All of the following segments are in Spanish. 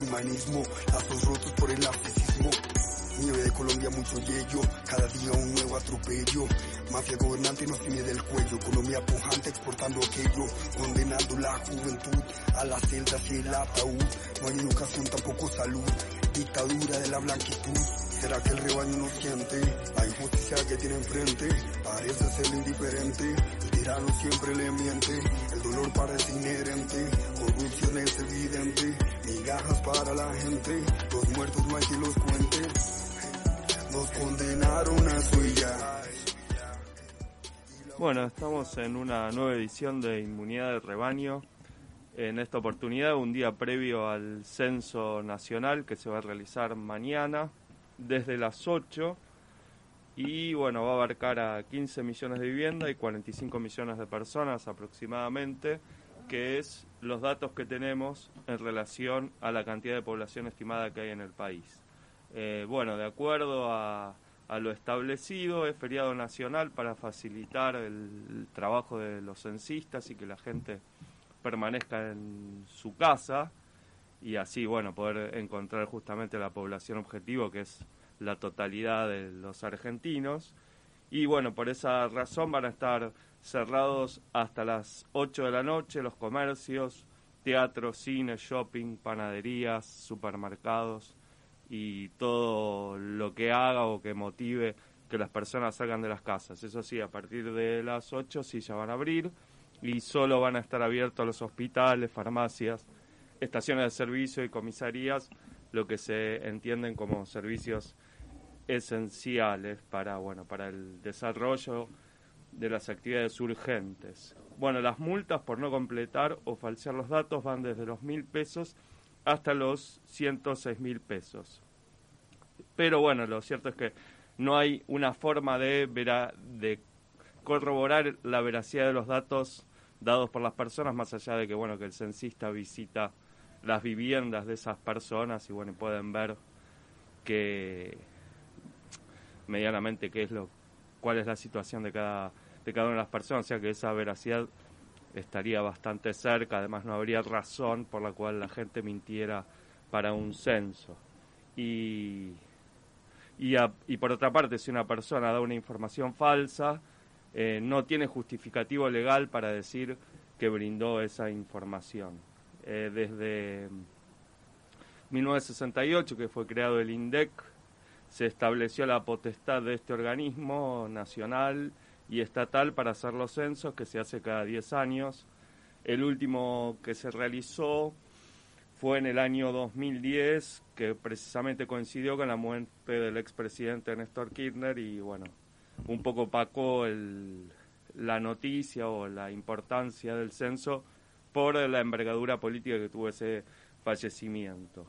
humanismo, lazos rotos por el narcisismo. Nieve de Colombia, mucho yello, cada día un nuevo atropello. Mafia gobernante nos tiene del cuello, economía pujante exportando aquello, condenando la juventud a las celdas y el ataúd. No hay educación, tampoco salud, dictadura de la blanquitud. ¿Será que el rebaño no siente la injusticia que tiene enfrente? Parece ser indiferente, el tirano siempre le miente, el dolor parece inherente, corrupción es evidente, migajas para la gente, los muertos no hay que los cuente, nos condenaron a su ya. Bueno, estamos en una nueva edición de Inmunidad de Rebaño. En esta oportunidad, un día previo al censo nacional que se va a realizar mañana, desde las 8 y bueno, va a abarcar a 15 millones de viviendas y 45 millones de personas aproximadamente, que es los datos que tenemos en relación a la cantidad de población estimada que hay en el país. Eh, bueno, de acuerdo a, a, lo establecido, es feriado nacional para facilitar el trabajo de los censistas y que la gente permanezca en su casa y así, bueno, poder encontrar justamente la población objetivo, que es la totalidad de los argentinos. Y bueno, por esa razón van a estar cerrados hasta las 8 de la noche los comercios, teatros, cine, shopping, panaderías, supermercados y todo lo que haga o que motive que las personas salgan de las casas. Eso sí, a partir de las 8 sí ya van a abrir y solo van a estar abiertos los hospitales, farmacias, estaciones de servicio y comisarías, lo que se entienden como servicios esenciales para, bueno, para el desarrollo de las actividades urgentes. Bueno, las multas por no completar o falsear los datos van desde los mil pesos hasta los 106 mil pesos. Pero bueno, lo cierto es que no hay una forma de, vera, de corroborar la veracidad de los datos dados por las personas, más allá de que bueno que el censista visita las viviendas de esas personas y bueno pueden ver que medianamente qué es lo cuál es la situación de cada de cada una de las personas, o sea que esa veracidad estaría bastante cerca, además no habría razón por la cual la gente mintiera para un censo. Y, y, y por otra parte, si una persona da una información falsa, eh, no tiene justificativo legal para decir que brindó esa información. Eh, desde 1968, que fue creado el INDEC, se estableció la potestad de este organismo nacional y estatal para hacer los censos que se hace cada 10 años. El último que se realizó fue en el año 2010, que precisamente coincidió con la muerte del expresidente Néstor Kirchner y bueno, un poco opacó el, la noticia o la importancia del censo por la envergadura política que tuvo ese fallecimiento.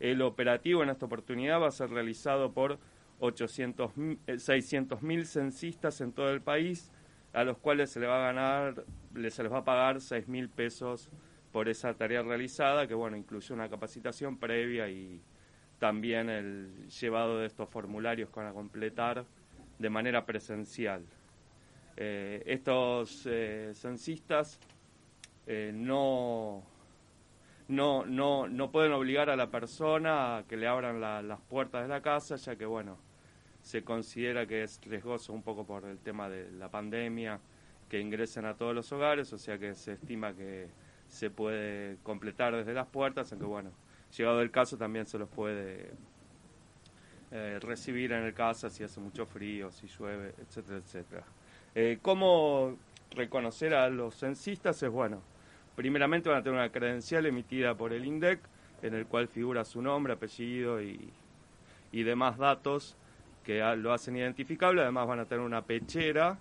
El operativo en esta oportunidad va a ser realizado por 800, 600 mil censistas en todo el país, a los cuales se les va a ganar, se les va a pagar 6 mil pesos por esa tarea realizada, que bueno, incluye una capacitación previa y también el llevado de estos formularios con a completar de manera presencial. Eh, estos eh, censistas eh, no no, no, no pueden obligar a la persona a que le abran las puertas de la casa, ya que, bueno, se considera que es riesgoso un poco por el tema de la pandemia que ingresen a todos los hogares, o sea que se estima que se puede completar desde las puertas, aunque, bueno, llegado el caso también se los puede eh, recibir en el casa si hace mucho frío, si llueve, etcétera, etcétera. Eh, ¿Cómo reconocer a los censistas? Es bueno primeramente van a tener una credencial emitida por el INDEC, en el cual figura su nombre, apellido y, demás datos que lo hacen identificable. Además van a tener una pechera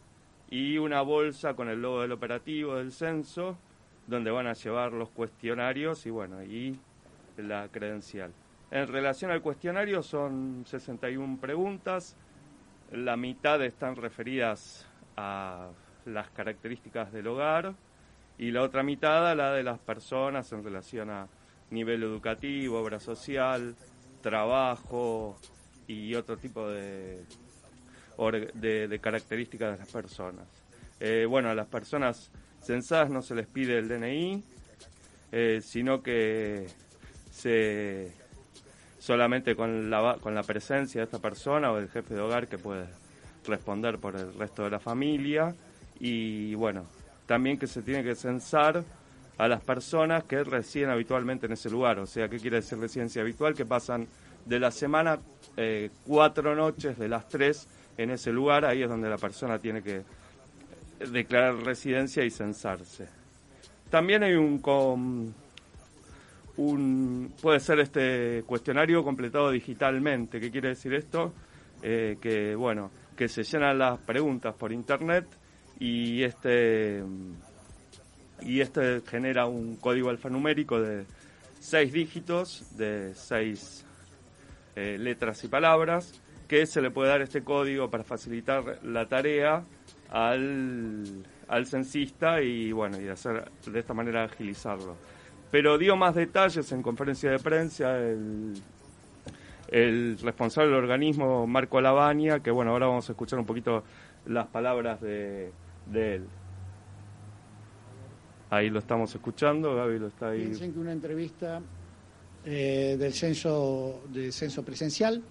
y una bolsa con el logo del operativo del censo, donde van a llevar los cuestionarios y bueno, y la credencial. En relación al cuestionario son 61 preguntas, la mitad están referidas a las características del hogar, y la otra mitad la de las personas en relación a nivel educativo, obra social, trabajo y otro tipo de, de, características de las personas. Eh, bueno, a las personas censadas no se les pide el DNI, eh, sino que se solamente con la, con la presencia de esta persona o del jefe de hogar que puede responder por el resto de la familia y bueno, también que se tiene que censar a las personas que residen habitualmente en ese lugar, o sea, ¿qué quiere decir residencia habitual? Que pasan de la semana eh, cuatro noches de las tres en ese lugar, ahí es donde la persona tiene que declarar residencia y censarse. También hay un, un puede ser este cuestionario completado digitalmente. ¿Qué quiere decir esto? Eh, que bueno, que se llenan las preguntas por internet y este y este genera un código alfanumérico de seis dígitos, de seis eh, letras y palabras, que se le puede dar este código para facilitar la tarea al, al censista y bueno, y hacer de esta manera agilizarlo. Pero dio más detalles en conferencia de prensa el, el responsable del organismo, Marco Lavagna, que bueno, ahora vamos a escuchar un poquito las palabras de, de él. Ahí lo estamos escuchando, Gaby lo está ahí. Piensen que una entrevista eh, del censo, del censo presencial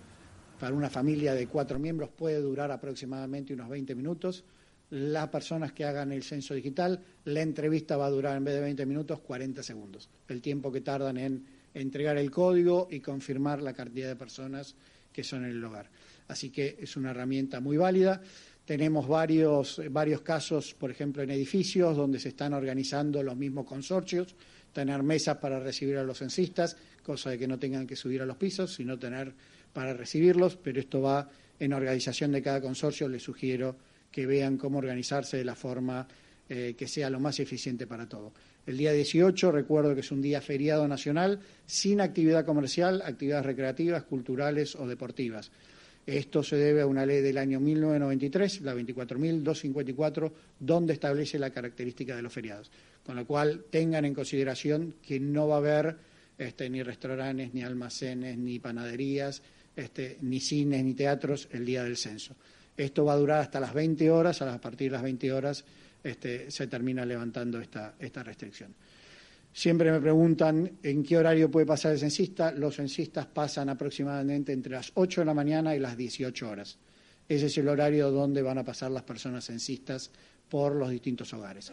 para una familia de cuatro miembros puede durar aproximadamente unos 20 minutos. Las personas que hagan el censo digital, la entrevista va a durar en vez de 20 minutos 40 segundos, el tiempo que tardan en entregar el código y confirmar la cantidad de personas que son en el hogar. Así que es una herramienta muy válida. Tenemos varios, varios casos, por ejemplo, en edificios donde se están organizando los mismos consorcios, tener mesas para recibir a los censistas, cosa de que no tengan que subir a los pisos, sino tener para recibirlos, pero esto va en organización de cada consorcio. Les sugiero que vean cómo organizarse de la forma eh, que sea lo más eficiente para todo. El día 18, recuerdo que es un día feriado nacional, sin actividad comercial, actividades recreativas, culturales o deportivas. Esto se debe a una ley del año 1993, la 24.254, donde establece la característica de los feriados. Con lo cual, tengan en consideración que no va a haber este, ni restaurantes, ni almacenes, ni panaderías, este, ni cines, ni teatros el día del censo. Esto va a durar hasta las 20 horas, a partir de las 20 horas este, se termina levantando esta restricción. Siempre me preguntan en qué horario puede pasar el censista. Los censistas pasan aproximadamente entre las 8 de la mañana y las 18 horas. Ese es el horario donde van a pasar las personas censistas por los distintos hogares.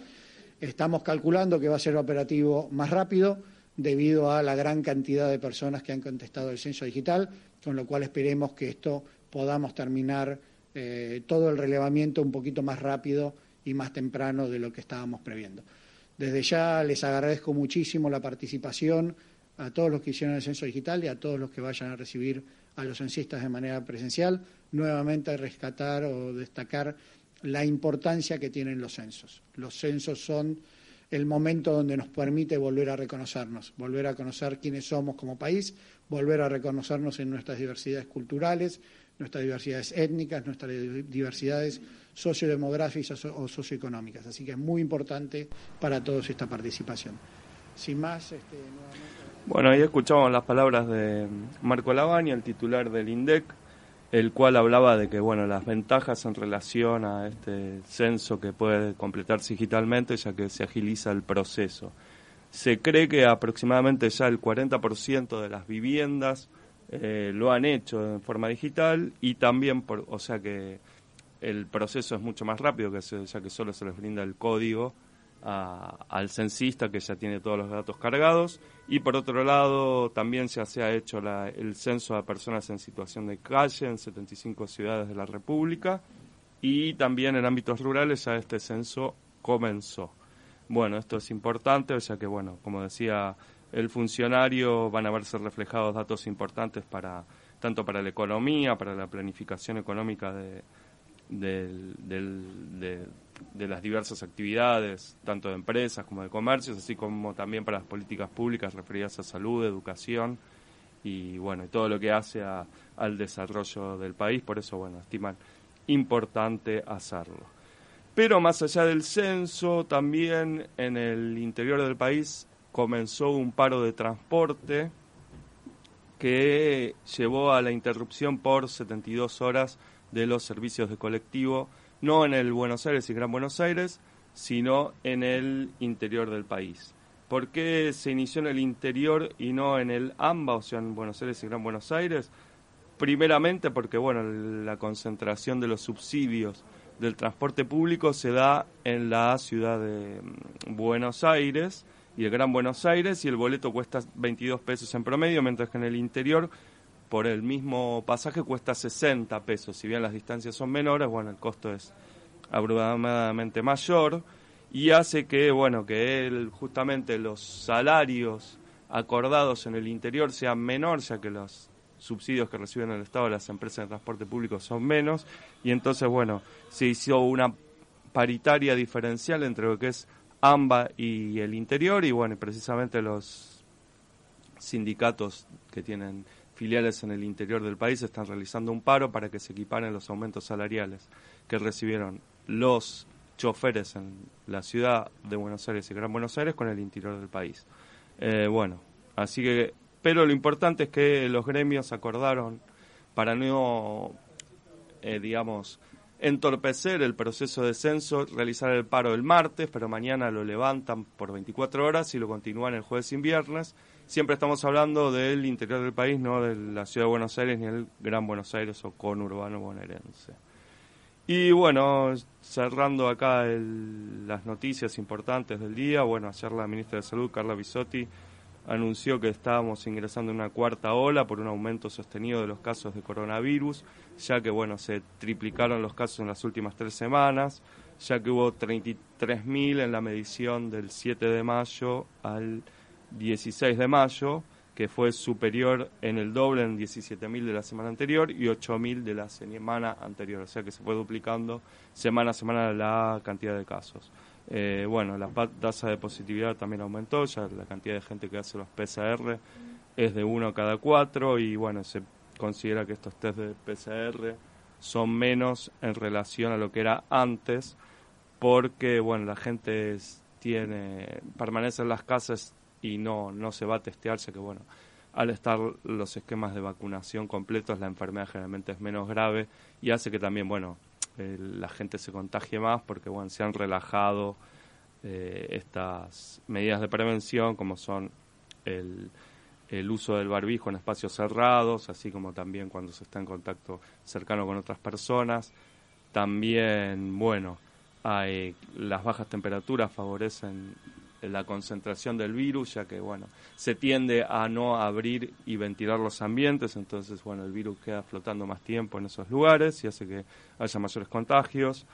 Estamos calculando que va a ser operativo más rápido debido a la gran cantidad de personas que han contestado el censo digital, con lo cual esperemos que esto podamos terminar eh, todo el relevamiento un poquito más rápido y más temprano de lo que estábamos previendo. Desde ya les agradezco muchísimo la participación a todos los que hicieron el censo digital y a todos los que vayan a recibir a los censistas de manera presencial. Nuevamente rescatar o destacar la importancia que tienen los censos. Los censos son el momento donde nos permite volver a reconocernos, volver a conocer quiénes somos como país, volver a reconocernos en nuestras diversidades culturales, nuestras diversidades étnicas, nuestras diversidades sociodemográficas o socioeconómicas. Así que es muy importante para todos esta participación. Sin más, este, Bueno, ahí escuchamos las palabras de Marco Lavagna, el titular del INDEC, el cual hablaba de que bueno las ventajas en relación a este censo que puede completarse digitalmente ya que se agiliza el proceso. Se cree que aproximadamente ya el 40% de las viviendas eh, lo han hecho en forma digital y también, por, o sea que el proceso es mucho más rápido, que ya que solo se les brinda el código al censista que ya tiene todos los datos cargados y por otro lado también ya se ha hecho el censo de personas en situación de calle en 75 ciudades de la República y también en ámbitos rurales ya este censo comenzó. Bueno, esto es importante, ya que bueno, como decía el funcionario, van a verse reflejados datos importantes para tanto para la economía, para la planificación económica de, de, las diversas actividades, tanto de empresas como de comercios, así como también para las políticas públicas referidas a salud, educación y bueno, todo lo que hace al desarrollo del país, por eso bueno, estiman importante hacerlo. Pero más allá del censo, también en el interior del país comenzó un paro de transporte que llevó a la interrupción por 72 horas de los servicios de colectivo, no en el Buenos Aires y Gran Buenos Aires, sino en el interior del país. ¿Por qué se inició en el interior y no en el AMBA, o sea, en Buenos Aires y Gran Buenos Aires? Primeramente porque, bueno, la concentración de los subsidios del transporte público se da en la ciudad de mm, Buenos Aires y el Gran Buenos Aires y el boleto cuesta 22 pesos en promedio, mientras que en el interior por el mismo pasaje cuesta 60 pesos. Si bien las distancias son menores, bueno, el costo es abrumadamente mayor y hace que, bueno, que él, justamente los salarios acordados en el interior sean menores, ya que los subsidios que reciben el Estado las empresas de transporte público son menos y entonces, bueno, se hizo una paritaria diferencial entre lo que es AMBA y el interior y, bueno, precisamente los sindicatos que tienen filiales en el interior del país están realizando un paro para que se equiparen los aumentos salariales que recibieron los choferes en la ciudad de Buenos Aires y Gran Buenos Aires con el interior del país. Eh, bueno, así que pero lo importante es que los gremios acordaron para no, eh, digamos, entorpecer el proceso de censo, realizar el paro el martes, pero mañana lo levantan por 24 horas y lo continúan el jueves y viernes. Siempre estamos hablando del interior del país, no de la ciudad de Buenos Aires ni el Gran Buenos Aires o conurbano bonaerense. Y bueno, cerrando acá las noticias importantes del día, bueno, ayer la ministra de Salud, Carla Bisotti, anunció que estábamos ingresando en una cuarta ola por un aumento sostenido de los casos de coronavirus, ya que bueno, se triplicaron los casos en las últimas tres semanas, ya que hubo 33.000 en la medición del 7 de mayo al 16 de mayo, que fue superior en el doble en 17.000 de la semana anterior y 8.000 de la semana anterior, o sea que se fue duplicando semana a semana la cantidad de casos. Eh, bueno, la tasa de positividad también aumentó, ya la cantidad de gente que hace los PCR es de uno cada cuatro y bueno, se considera que estos test de PCR son menos en relación a lo que era antes porque bueno, la gente tiene permanece en las casas y no no se va a testearse que bueno, al estar los esquemas de vacunación completos la enfermedad generalmente es menos grave y hace que también bueno, la gente se contagie más porque bueno, se han relajado eh, estas medidas de prevención como son el, el uso del barbijo en espacios cerrados, así como también cuando se está en contacto cercano con otras personas. También, bueno, hay, las bajas temperaturas favorecen la concentración del virus, ya que bueno, se tiende a no abrir y ventilar los ambientes, entonces bueno, el virus queda flotando más tiempo en esos lugares y hace que haya mayores contagios.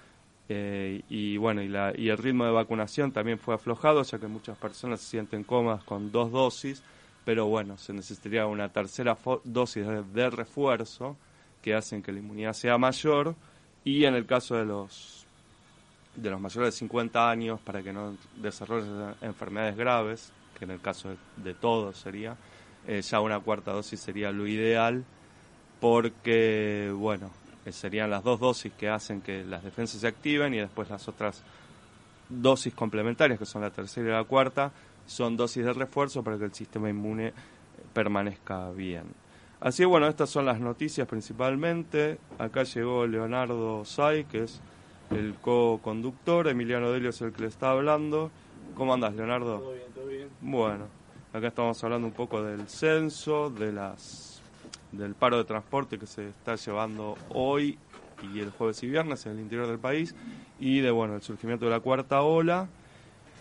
Eh, y bueno, y, la, y el ritmo de vacunación también fue aflojado, ya que muchas personas se sienten cómodas con dos dosis, pero bueno, se necesitaría una tercera dosis de refuerzo que hacen que la inmunidad sea mayor y en el caso de los de los mayores de 50 años para que no desarrollen enfermedades graves, que en el caso de, todos sería, eh, ya una cuarta dosis sería lo ideal, porque, bueno, eh, serían las dos dosis que hacen que las defensas se activen y después las otras dosis complementarias, que son la tercera y la cuarta, son dosis de refuerzo para que el sistema inmune permanezca bien. Así bueno, estas son las noticias principalmente. Acá llegó Leonardo Say, que es el co-conductor, Emiliano Delio es el que le está hablando. ¿Cómo andas, Leonardo? Todo bien, todo bien. Bueno, acá estamos hablando un poco del censo, de las del paro de transporte que se está llevando hoy y el jueves y viernes en el interior del país y de bueno el surgimiento de la cuarta ola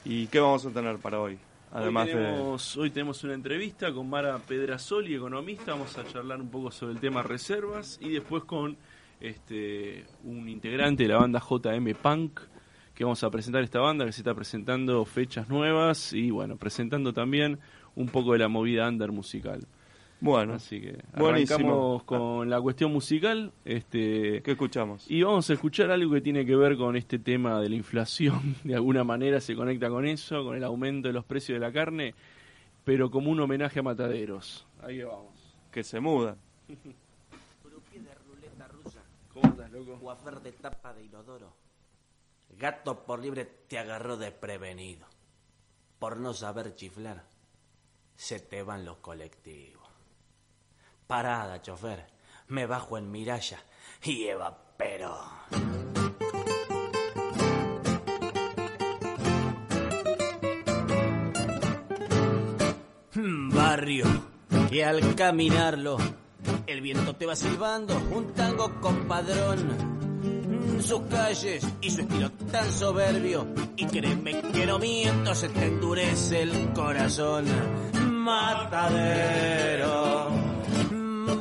y qué vamos a tener para hoy además hoy tenemos, hoy tenemos una entrevista con Mara Pedrasoli economista vamos a charlar un poco sobre el tema reservas y después con este, un integrante de la banda JM Punk, que vamos a presentar esta banda, que se está presentando fechas nuevas y bueno, presentando también un poco de la movida under musical. Bueno, así que arrancamos con la cuestión musical. Este, ¿Qué escuchamos? Y vamos a escuchar algo que tiene que ver con este tema de la inflación. De alguna manera se conecta con eso, con el aumento de los precios de la carne, pero como un homenaje a mataderos. Ahí vamos. Que se muda. ¿Cómo estás, loco? Guafer de tapa de inodoro. Gato por libre te agarró desprevenido. Por no saber chiflar, se te van los colectivos. Parada, chofer. Me bajo en Miralla y evapero. barrio que al caminarlo el viento te va silbando un tango compadrón. Sus calles y su estilo tan soberbio y créeme que no miento se te endurece el corazón. Matadero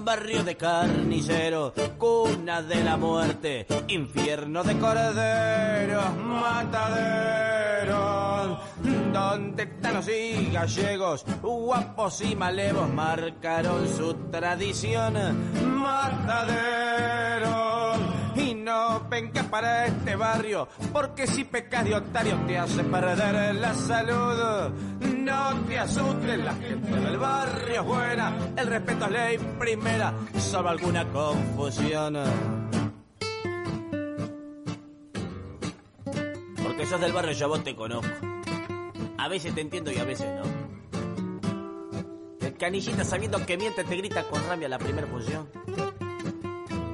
barrio de carnicero, cuna de la muerte, infierno de corderos, mataderos, tanos y gallegos, guapos y malevos marcaron su tradición, mataderos. Y no vengas para este barrio, porque si pecas de otario te hace perder la salud. No te asustes, la gente del barrio es buena, el respeto es ley primera, solo alguna confusión. Porque sos del barrio, yo vos te conozco. A veces te entiendo y a veces no. El canillita sabiendo que miente te grita con rabia la primera función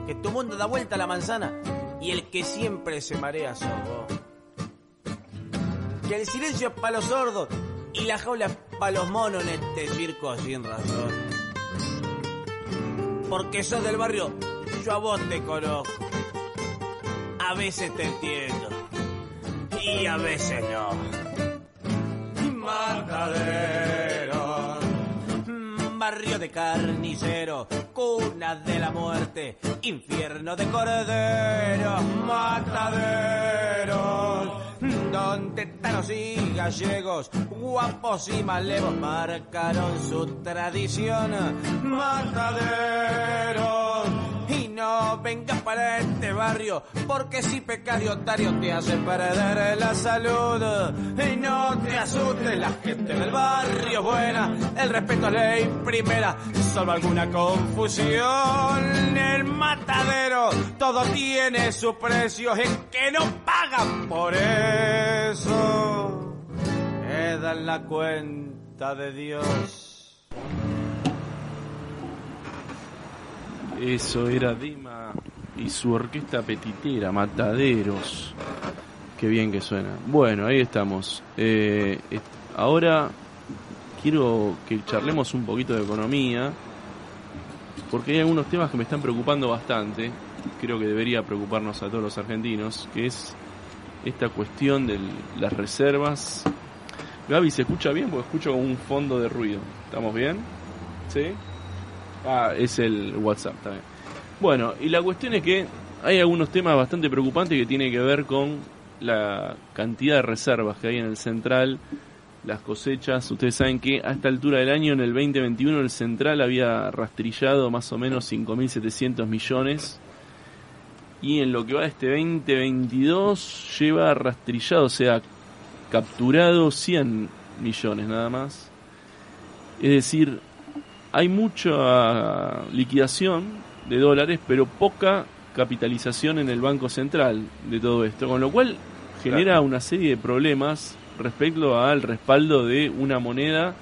que tu mundo da vuelta a la manzana y el que siempre se marea sos vos. Que el silencio es para los sordos y la jaula es para los monos en este circo sin razón. Porque sos del barrio, yo a vos te conozco. A veces te entiendo y a veces no. Matadero, barrio de carnicero, cuna de la muerte, infierno de corderos, mataderos, donde tanos y gallegos, guapos y malevos marcaron su tradición, mataderos. Y no vengas para este barrio, porque si pecas de otario te hace perder la salud. Y no te asustes, la gente del barrio buena, el respeto a ley primera, solo alguna confusión. El matadero, todo tiene su precio, es que no pagan por eso. Que dan la cuenta de Dios. Eso era Dima y su orquesta petitera, Mataderos. Qué bien que suena. Bueno, ahí estamos. Eh, ahora quiero que charlemos un poquito de economía, porque hay algunos temas que me están preocupando bastante. Creo que debería preocuparnos a todos los argentinos, que es esta cuestión de las reservas. Gaby, ¿se escucha bien? Porque escucho un fondo de ruido. ¿Estamos bien? ¿Sí? Ah, es el WhatsApp también. Bueno, y la cuestión es que hay algunos temas bastante preocupantes que tienen que ver con la cantidad de reservas que hay en el central, las cosechas. Ustedes saben que a esta altura del año, en el 2021, el central había rastrillado más o menos 5.700 millones. Y en lo que va de este 2022 lleva rastrillado, o sea, capturado 100 millones nada más. Es decir, hay mucha liquidación de dólares, pero poca capitalización en el Banco Central de todo esto, con lo cual genera una serie de problemas respecto al respaldo de una moneda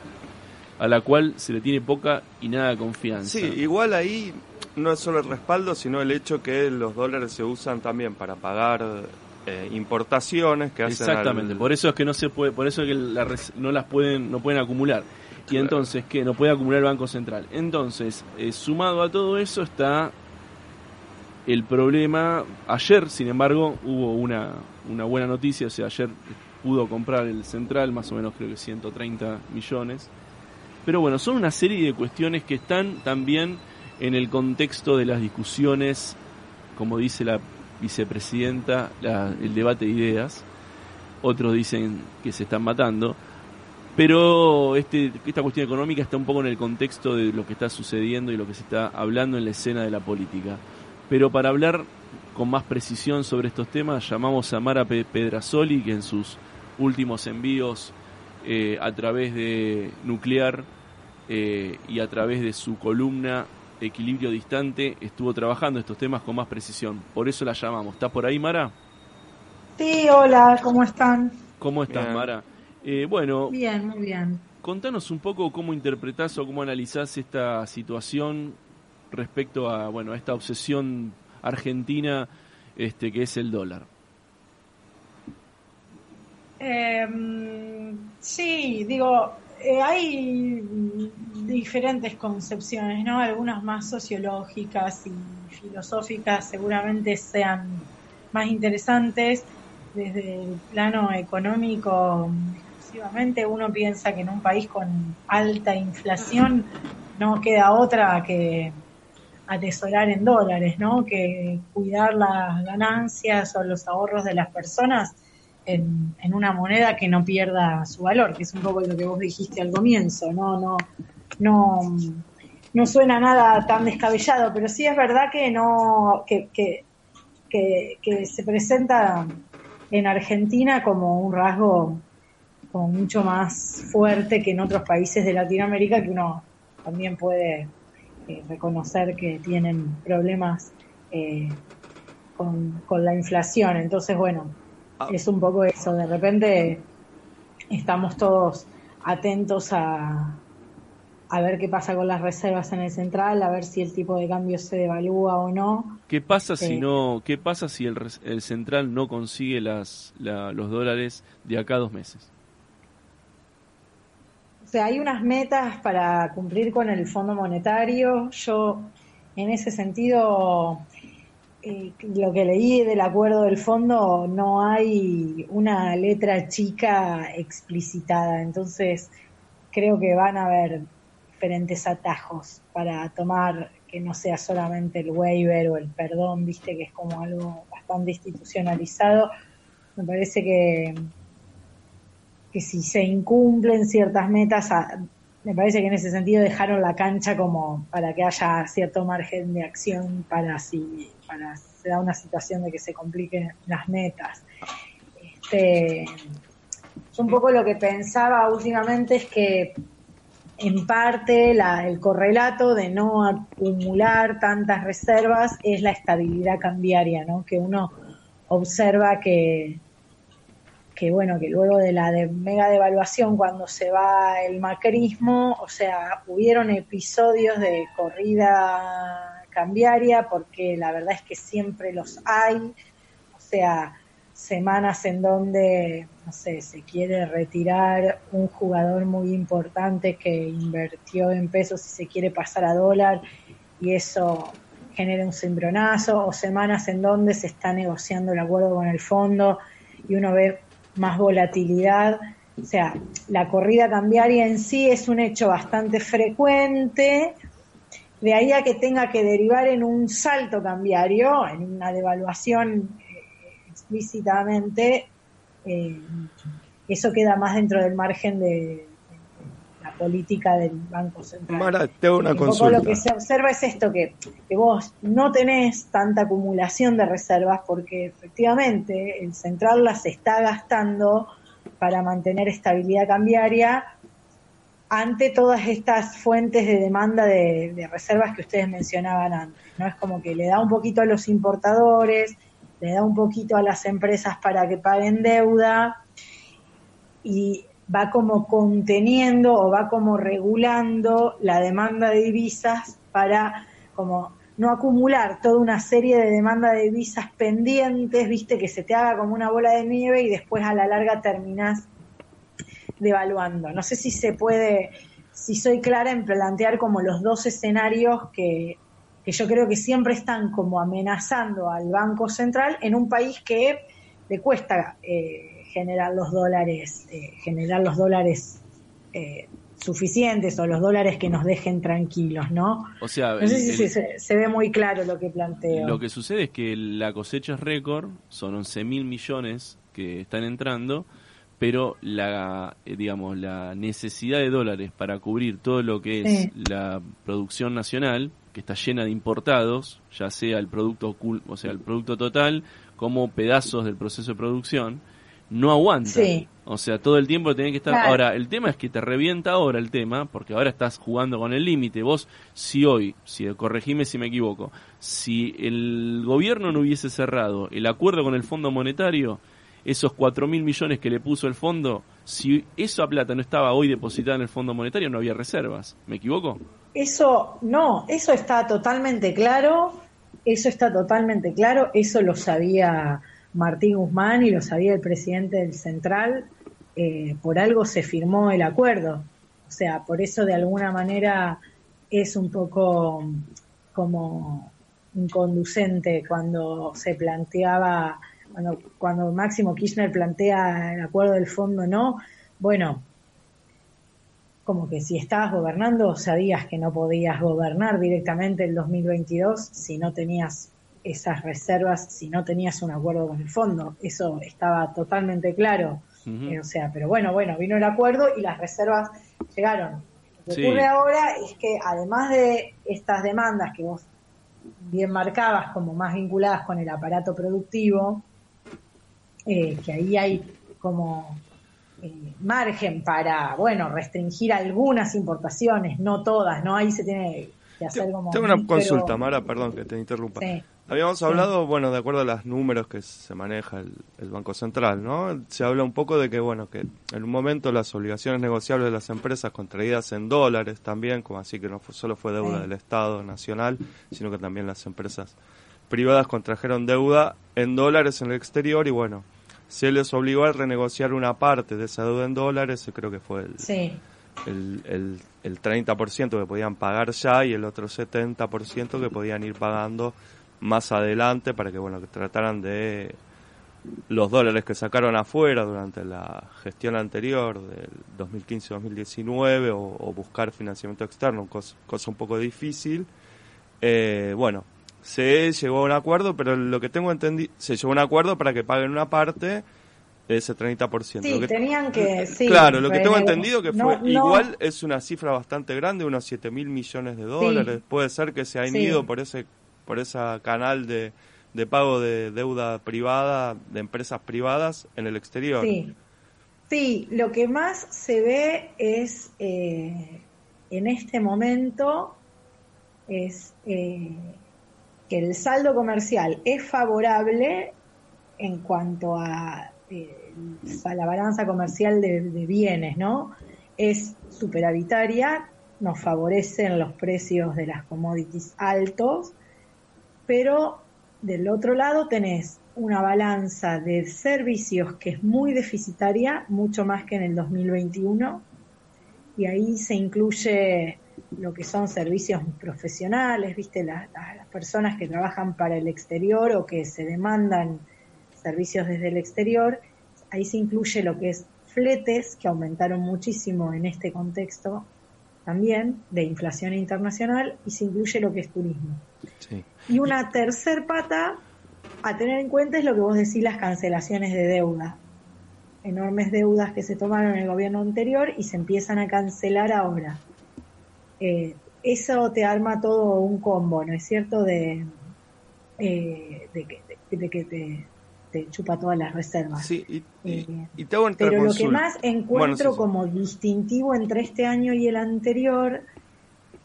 a la cual se le tiene poca y nada confianza. Sí, igual ahí no es solo el respaldo, sino el hecho que los dólares se usan también para pagar eh, importaciones que hacen Exactamente, al- por eso es que no se puede, por eso es que la res- no las pueden, no pueden acumular. Y entonces, ¿qué? No puede acumular el Banco Central. Entonces, eh, sumado a todo eso está el problema. Ayer, sin embargo, hubo una, una buena noticia, o sea, ayer pudo comprar el Central, más o menos creo que 130 millones. Pero bueno, son una serie de cuestiones que están también en el contexto de las discusiones, como dice la vicepresidenta, la- el debate de ideas. Otros dicen que se están matando. Pero este, esta cuestión económica está un poco en el contexto de lo que está sucediendo y lo que se está hablando en la escena de la política. Pero para hablar con más precisión sobre estos temas, llamamos a Mara Pe- Pedrasoli, que en sus últimos envíos eh, a través de Nuclear eh, y a través de su columna Equilibrio Distante estuvo trabajando estos temas con más precisión. Por eso la llamamos. ¿Está por ahí, Mara? Sí, hola, ¿cómo están? ¿Cómo estás, Bien. Mara? Eh, bueno, Bien, muy bien. Contanos un poco cómo interpretás o cómo analizás esta situación respecto a bueno a esta obsesión argentina este que es el dólar. Em, sí, digo, eh, hay diferentes concepciones, ¿no? Algunas más sociológicas y filosóficas seguramente sean más interesantes. Desde el plano económico, exclusivamente, uno piensa que en un país con alta inflación no queda otra que atesorar en dólares, ¿no? Que cuidar las ganancias o los ahorros de las personas en, una moneda que no pierda su valor, que es un poco lo que vos dijiste al comienzo, no, no, no, suena nada tan descabellado, pero sí es verdad que no, que, que, se presenta en Argentina como un rasgo como mucho más fuerte que en otros países de Latinoamérica que uno también puede eh, reconocer que tienen problemas eh, con, con, la inflación. Entonces, bueno, Ah. es un poco eso, de repente estamos todos atentos a, a ver qué pasa con las reservas en el central, a ver si el tipo de cambio se devalúa o no. ¿Qué pasa si eh, no, qué pasa si el, el central no consigue las, los dólares de acá a dos meses? O sea, hay unas metas para cumplir con el Fondo Monetario. Yo, en ese sentido, eh, lo que leí del acuerdo del fondo no hay una letra chica explicitada, entonces creo que van a haber diferentes atajos para tomar que no sea solamente el waiver o el perdón, viste que es como algo bastante institucionalizado. Me parece que, que si se incumplen ciertas metas, me parece que en ese sentido dejaron la cancha como para que haya cierto margen de acción para si para se da una situación de que se compliquen las metas. Este, un poco lo que pensaba últimamente es que en parte el correlato de no acumular tantas reservas es la estabilidad cambiaria, ¿no? Que uno observa que, que bueno, que luego de la de mega devaluación, cuando se va el macrismo, o sea, hubieron episodios de corrida cambiaria, porque la verdad es que siempre los hay, o sea, semanas en donde, no sé, se quiere retirar un jugador muy importante que invirtió en pesos y se quiere pasar a dólar y eso genera un cimbronazo, o semanas en donde se está negociando el acuerdo con el fondo y uno ve más volatilidad. O sea, la corrida cambiaria en sí es un hecho bastante frecuente, de ahí a que tenga que derivar en un salto cambiario, en una devaluación eh, explícitamente, eh, eso queda más dentro del margen de, política del Banco Central. Mara, te una consulta. Lo que se observa es esto, que, que vos no tenés tanta acumulación de reservas porque efectivamente el central las está gastando para mantener estabilidad cambiaria ante todas estas fuentes de demanda de, reservas que ustedes mencionaban antes. ¿no? Es como que le da un poquito a los importadores, le da un poquito a las empresas para que paguen deuda y va como conteniendo o va como regulando la demanda de divisas para como no acumular toda una serie de demanda de divisas pendientes, viste, que se te haga como una bola de nieve y después a la larga terminas devaluando. No sé si se puede, si soy clara en plantear como los dos escenarios que, que yo creo que siempre están como amenazando al Banco Central en un país que le cuesta eh, generar los dólares, eh, generar los dólares eh, suficientes o los dólares que nos dejen tranquilos, ¿no? O sea, no sé si se, ve muy claro lo que planteo. Lo que sucede es que la cosecha es récord, son 11 mil millones que están entrando pero la eh, digamos la necesidad de dólares para cubrir todo lo que es la producción nacional que está llena de importados ya sea el producto o sea el producto total como pedazos del proceso de producción no aguanta o sea todo el tiempo tiene que estar ahora el tema es que te revienta ahora el tema porque ahora estás jugando con el límite vos si hoy si corregime si me equivoco si el gobierno no hubiese cerrado el acuerdo con el Fondo Monetario esos cuatro mil millones que le puso el fondo, si esa plata no estaba hoy depositada en el Fondo Monetario, no había reservas. ¿Me equivoco? Eso, no, eso está totalmente claro, eso está totalmente claro, eso lo sabía Martín Guzmán y lo sabía el presidente del Central, eh, por algo se firmó el acuerdo. O sea, por eso de alguna manera es un poco como inconducente cuando se planteaba, cuando, cuando Máximo Kirchner plantea el acuerdo del fondo no, bueno, como que si estabas gobernando sabías que no podías gobernar directamente el 2022 si no tenías esas reservas, si no tenías un acuerdo con el fondo. Eso estaba totalmente claro. Eh, o sea, pero bueno, bueno, vino el acuerdo y las reservas llegaron. Lo que ocurre ahora es que además de estas demandas que vos bien marcabas como más vinculadas con el aparato productivo, eh, que ahí hay como eh, margen para, bueno, restringir algunas importaciones, no todas, ¿no? Ahí se tiene que hacer como... Tengo una consulta, Mara, perdón que te interrumpa. Habíamos hablado, bueno, de acuerdo a los números que se maneja el, Banco Central, ¿no? Se habla un poco de que, bueno, que en un momento las obligaciones negociables de las empresas contraídas en dólares también, como así que no solo fue deuda del Estado nacional, sino que también las empresas privadas contrajeron deuda en dólares en el exterior y, bueno, se les obligó a renegociar una parte de esa deuda en dólares, creo que fue el, el, el, el 30% que podían pagar ya y el otro 70% que podían ir pagando más adelante para que bueno que trataran de los dólares que sacaron afuera durante la gestión anterior del 2015-2019 o, buscar financiamiento externo, cosa, un poco difícil. Eh, bueno, se llegó a un acuerdo, pero lo que tengo entendido, se llegó a un acuerdo para que paguen una parte de ese 30%. Sí, tenían que, sí, Claro, lo que tengo entendido que fue, igual es una cifra bastante grande, unos 7 mil millones de dólares. Puede ser que se hayan ido por ese por ese canal de, de pago de deuda privada de empresas privadas en el exterior. Sí, sí lo que más se ve es eh, en este momento es eh, que el saldo comercial es favorable en cuanto a, eh, la balanza comercial de, de, bienes, ¿no? Es superavitaria, nos favorecen los precios de las commodities altos pero del otro lado tenés una balanza de servicios que es muy deficitaria, mucho más que en el 2021, y ahí se incluye lo que son servicios profesionales, viste, las, personas que trabajan para el exterior o que se demandan servicios desde el exterior, ahí se incluye lo que es fletes, que aumentaron muchísimo en este contexto también de inflación internacional, y se incluye lo que es turismo. Sí. Y una tercer pata a tener en cuenta es lo que vos decís, las cancelaciones de deuda. Enormes deudas que se tomaron en el gobierno anterior y se empiezan a cancelar ahora. Eh, eso te arma todo un combo, ¿no es cierto? De, eh, de, que, te, chupa todas las reservas. Sí, y, eh, Pero lo que más encuentro como distintivo entre este año y el anterior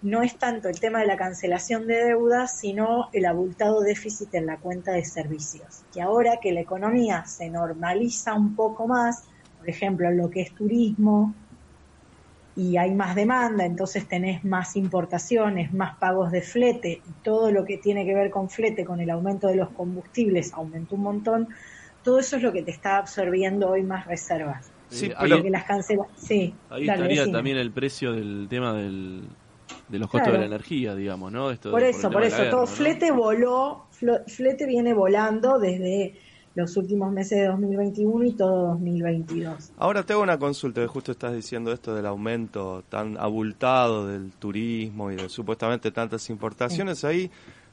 no es tanto el tema de la cancelación de deudas, sino el abultado déficit en la cuenta de servicios. Que ahora que la economía se normaliza un poco más, por ejemplo, en lo que es turismo, y hay más demanda, entonces tenés más importaciones, más pagos de flete, y todo lo que tiene que ver con flete, con el aumento de los combustibles, aumentó un montón, todo eso es lo que te está absorbiendo hoy más reservas. Sí, pero las cancela... sí, ahí estaría también el precio del tema del, de los costos de la energía, digamos, ¿no? por eso, por, eso, todo flete voló, flete viene volando desde los últimos meses de 2021 y todo 2022. Ahora tengo una consulta, justo estás diciendo esto del aumento tan abultado del turismo y de supuestamente tantas importaciones, ahí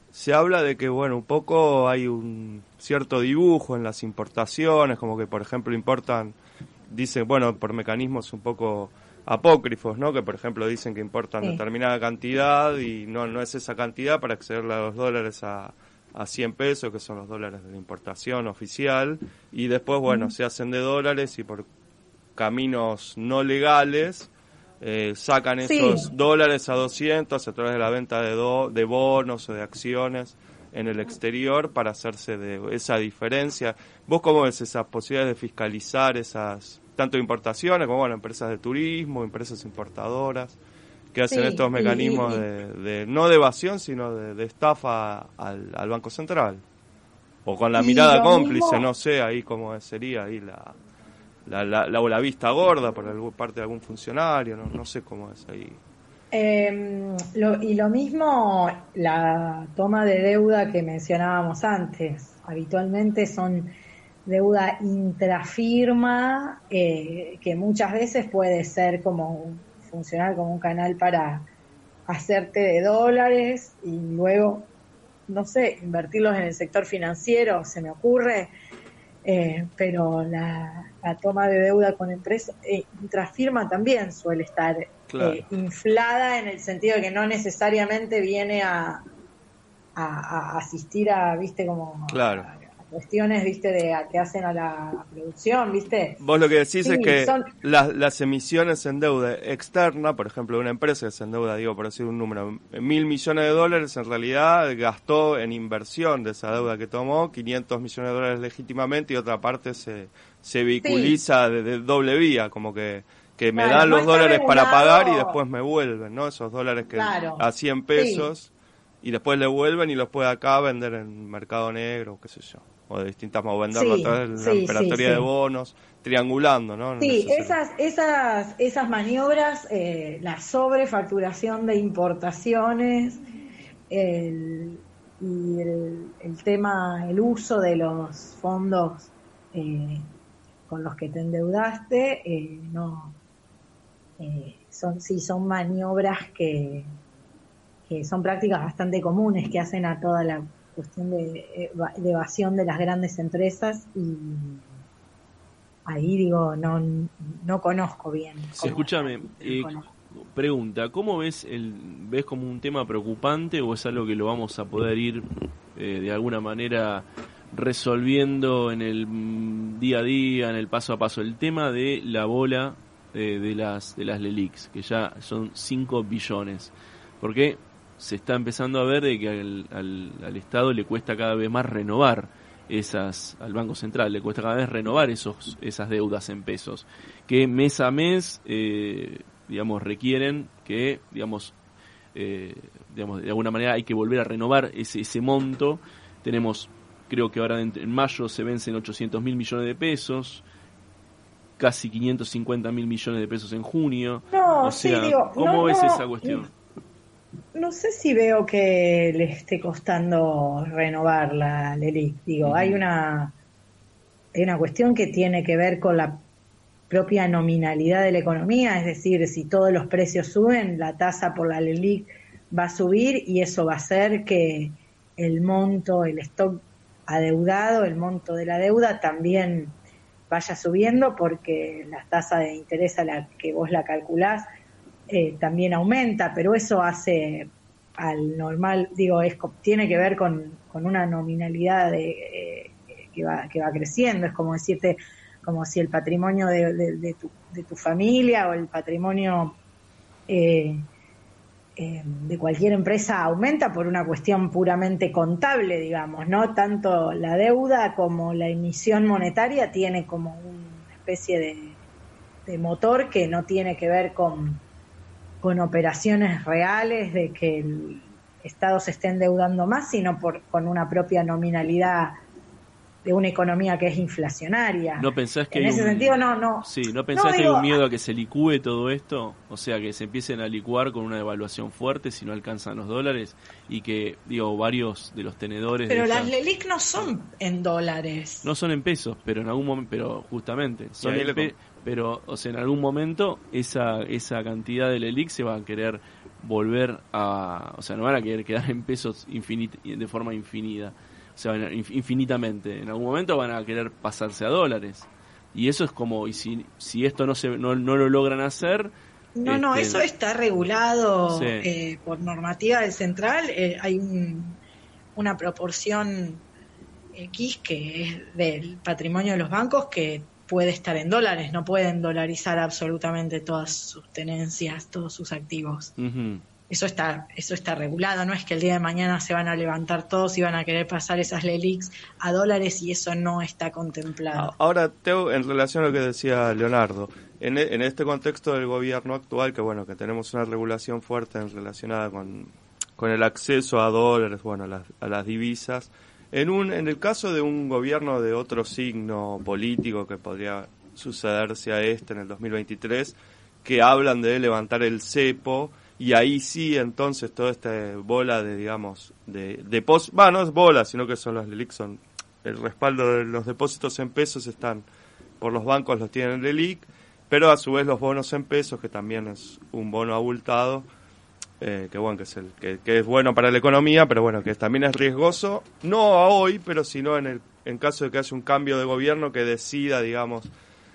se habla de que, bueno, un poco hay un cierto dibujo en las importaciones, como que, por ejemplo, importan, dicen, bueno, por mecanismos un poco apócrifos, ¿no? Que por ejemplo dicen que importan determinada cantidad y no, no es esa cantidad para acceder a los dólares a, a 100 pesos, que son los dólares de la importación oficial, y después, bueno, se hacen de dólares y por caminos no legales eh, sacan esos dólares a 200 a través de la venta de, de bonos o de acciones en el exterior para hacerse de esa diferencia. ¿Vos cómo ves esas posibilidades de fiscalizar esas tanto importaciones como bueno, empresas de turismo, empresas importadoras, que hacen estos mecanismos De, no de evasión, sino de, estafa al, Banco Central. O con la mirada cómplice, no sé ahí cómo sería ahí la, la, la, la, vista gorda por parte de algún funcionario, no, no sé cómo es ahí. Eh, y lo mismo la toma de deuda que mencionábamos antes. Habitualmente son deuda intrafirma, eh, que muchas veces puede ser como funcionar como un canal para hacerte de dólares y luego, no sé, invertirlos en el sector financiero, se me ocurre, eh, pero la, toma de deuda con empresas, eh, intrafirma también suele estar eh, inflada en el sentido de que no necesariamente viene a, a, asistir a, viste, como claro cuestiones, viste, de que hacen a la producción, viste. Vos lo que decís es que las, las emisiones en deuda externa, por ejemplo, una empresa que se endeuda, digo, por decir un número, mil millones de dólares, en realidad gastó en inversión de esa deuda que tomó 500 millones de dólares legítimamente y otra parte se, se vehiculiza de, doble vía, como que que me dan los dólares para pagar y después me vuelven, ¿no? Esos dólares que a 100 pesos y después le vuelven y los puede acá vender en mercado negro, qué sé yo o de distintas a través de la operatoria de bonos, triangulando, ¿no? Sí, esas, esas, esas maniobras, eh, la sobrefacturación de importaciones el, y el, tema, el uso de los fondos eh, con los que te endeudaste, eh, no, son, sí, son maniobras que, que son prácticas bastante comunes que hacen a toda la cuestión de, evasión de las grandes empresas y ahí digo, no, no conozco bien. escúchame, eh, pregunta, ¿cómo ves el ves como un tema preocupante o es algo que lo vamos a poder ir eh, de alguna manera resolviendo en el día a día, en el paso a paso, el tema de la bola eh, de las de las LELIX, que ya son 5 billones? Porque se está empezando a ver de que al, al, Estado le cuesta cada vez más renovar esas, al Banco Central le cuesta cada vez renovar esos, esas deudas en pesos, que mes a mes, eh, digamos, requieren que, digamos, eh, digamos, de alguna manera hay que volver a renovar ese, ese monto. Tenemos, creo que ahora en, mayo se vencen 800 mil millones de pesos, casi 550 mil millones de pesos en junio. No, o sea, digo, ¿cómo ves esa cuestión? No sé si veo que le esté costando renovar la LELIC. Digo, hay una hay una cuestión que tiene que ver con la propia nominalidad de la economía, es decir, si todos los precios suben, la tasa por la LELIC va a subir y eso va a hacer que el monto, el stock adeudado, el monto de la deuda también vaya subiendo porque la tasa de interés a la que vos la calculás eh, también aumenta, pero eso hace al normal, digo, es, tiene que ver con, una nominalidad de, eh, que, va, que va creciendo, es como decirte, como si el patrimonio de, tu, de tu, familia o el patrimonio eh, de cualquier empresa aumenta por una cuestión puramente contable, digamos, ¿no? Tanto la deuda como la emisión monetaria tiene como una especie de motor que no tiene que ver con con operaciones reales de que el Estado se esté endeudando más, sino por, con una propia nominalidad de una economía que es inflacionaria. ¿No pensás que en ese sentido no no Sí, ¿no pensás que hay un miedo a que se licúe todo esto? O sea, que se empiecen a licuar con una devaluación fuerte si no alcanzan los dólares y que digo varios de los tenedores Pero las LELIC no son en dólares. No son en pesos, pero en algún momento pero justamente son en, pero o sea, en algún momento esa, esa cantidad del ELIC se va a querer volver a, o sea, no van a querer quedar en pesos infinit, de forma infinita, o sea, infinitamente. En algún momento van a querer pasarse a dólares. Y eso es como, y si, si esto no, se, no, no lo logran hacer... No, no, este, eso está regulado eh, por normativa del central. Eh, hay una proporción X que es del patrimonio de los bancos que puede estar en dólares, no pueden dolarizar absolutamente todas sus tenencias, todos sus activos. Eso está, eso está regulado, no es que el día de mañana se van a levantar todos y van a querer pasar esas LELIX a dólares y eso no está contemplado. Ahora, Teo, en relación a lo que decía Leonardo, en, e, en este contexto del gobierno actual, que bueno, que tenemos una regulación fuerte en relacionada con, con el acceso a dólares, bueno, a las, a las divisas, en, un, en el caso de un gobierno de otro signo político que podría sucederse a este en el 2023, que hablan de levantar el cepo y ahí sí entonces toda esta bola de, digamos, de depósitos, bueno, no es bola, sino que son los LELIC, son el respaldo de los depósitos en pesos están por los bancos, los tienen el LELIC, pero a su vez los bonos en pesos, que también es un bono abultado, eh, que bueno, que es, el, que, es bueno para la economía, pero bueno, que también es riesgoso, no a hoy, pero sino en, el, en caso de que haya un cambio de gobierno que decida, digamos,